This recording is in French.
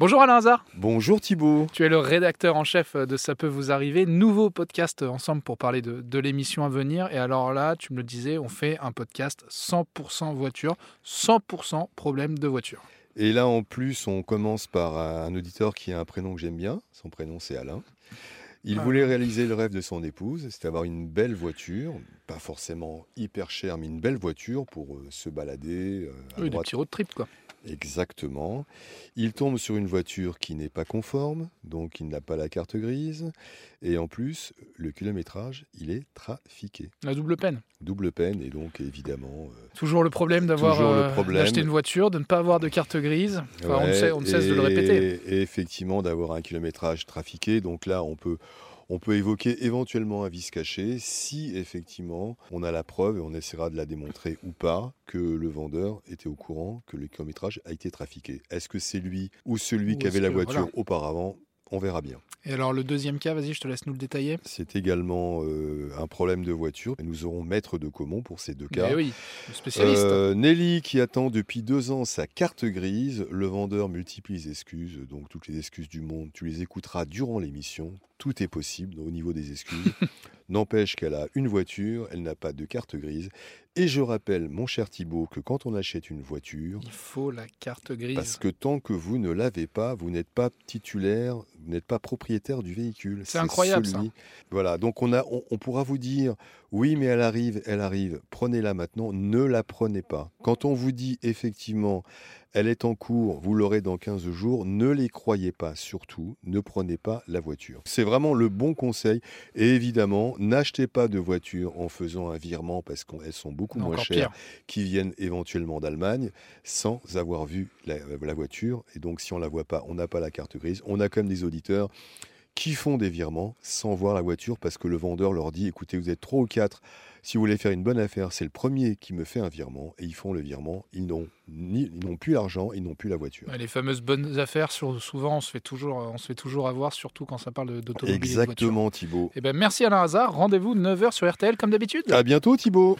Bonjour Alain Hazard. Bonjour Thibault. Tu es le rédacteur en chef de Ça peut vous arriver. Nouveau podcast ensemble pour parler de, de l'émission à venir. Et alors là, tu me le disais, on fait un podcast 100% voiture, 100% problème de voiture. Et là, en plus, on commence par un auditeur qui a un prénom que j'aime bien. Son prénom, c'est Alain. Il Ah. voulait réaliser le rêve de son épouse, c'est avoir une belle voiture, pas forcément hyper chère, mais une belle voiture pour euh, se balader euh, à Oui, des petits road trips quoi. Exactement. Il tombe sur une voiture qui n'est pas conforme, donc il n'a pas la carte grise. Et en plus, le kilométrage, il est trafiqué. La double peine. Double peine, et donc évidemment. euh, Toujours le problème d'avoir euh, d'acheter une voiture, de ne pas avoir de carte grise. Enfin, on, ne Ouais, sait- on ne cesse de le répéter. Et effectivement, d'avoir un kilométrage trafiqué. Donc là, on peut, on peut évoquer éventuellement un vice caché si effectivement on a la preuve et on essaiera de la démontrer ou pas que le vendeur était au courant que le kilométrage a été trafiqué. Est-ce que c'est lui ou celui Ou qui avait la que- voiture voilà. auparavant? On verra bien. Et alors le deuxième cas, vas-y, je te laisse nous le détailler. C'est également euh, un problème de voiture. Et nous aurons maître de Comont pour ces deux cas. Eh oui, le spécialiste. Euh, Nelly qui attend depuis deux ans sa carte grise, le vendeur multiplie les excuses, donc toutes les excuses du monde, tu les écouteras durant l'émission, tout est possible au niveau des excuses. N'empêche qu'elle a une voiture, elle n'a pas de carte grise. Et je rappelle, mon cher Thibault, que quand on achète une voiture, Il faut la carte grise. parce que tant que vous ne l'avez pas, vous n'êtes pas titulaire, vous n'êtes pas propriétaire du véhicule. C'est incroyable, ça. Voilà, donc on, a, on, on pourra vous dire, oui, mais elle arrive, elle arrive, prenez-la maintenant, ne la prenez pas. Quand on vous dit effectivement, elle est en cours, vous l'aurez dans 15 jours, ne les croyez pas, surtout, ne prenez pas la voiture. C'est vraiment le bon conseil. Et évidemment, n'achetez pas de voiture en faisant un virement parce qu'elles sont beaucoup moins chères pire. qui viennent éventuellement d'Allemagne sans avoir vu la, la voiture. Et donc, si on la voit pas, on n'a pas la carte grise. On a comme des auditeurs qui font des virements sans voir la voiture parce que le vendeur leur dit écoutez, vous êtes trois ou quatre. Si vous voulez faire une bonne affaire, c'est le premier qui me fait un virement et ils font le virement. Ils n'ont ni, ils n'ont plus l'argent, ils n'ont plus la voiture. Les fameuses bonnes affaires, sur, souvent on se fait toujours, on se fait toujours avoir, surtout quand ça parle d'automobile. et de. Exactement, Thibaut. Eh ben, merci Alain Hazard. Rendez-vous 9h sur RTL comme d'habitude. À bientôt, Thibaut.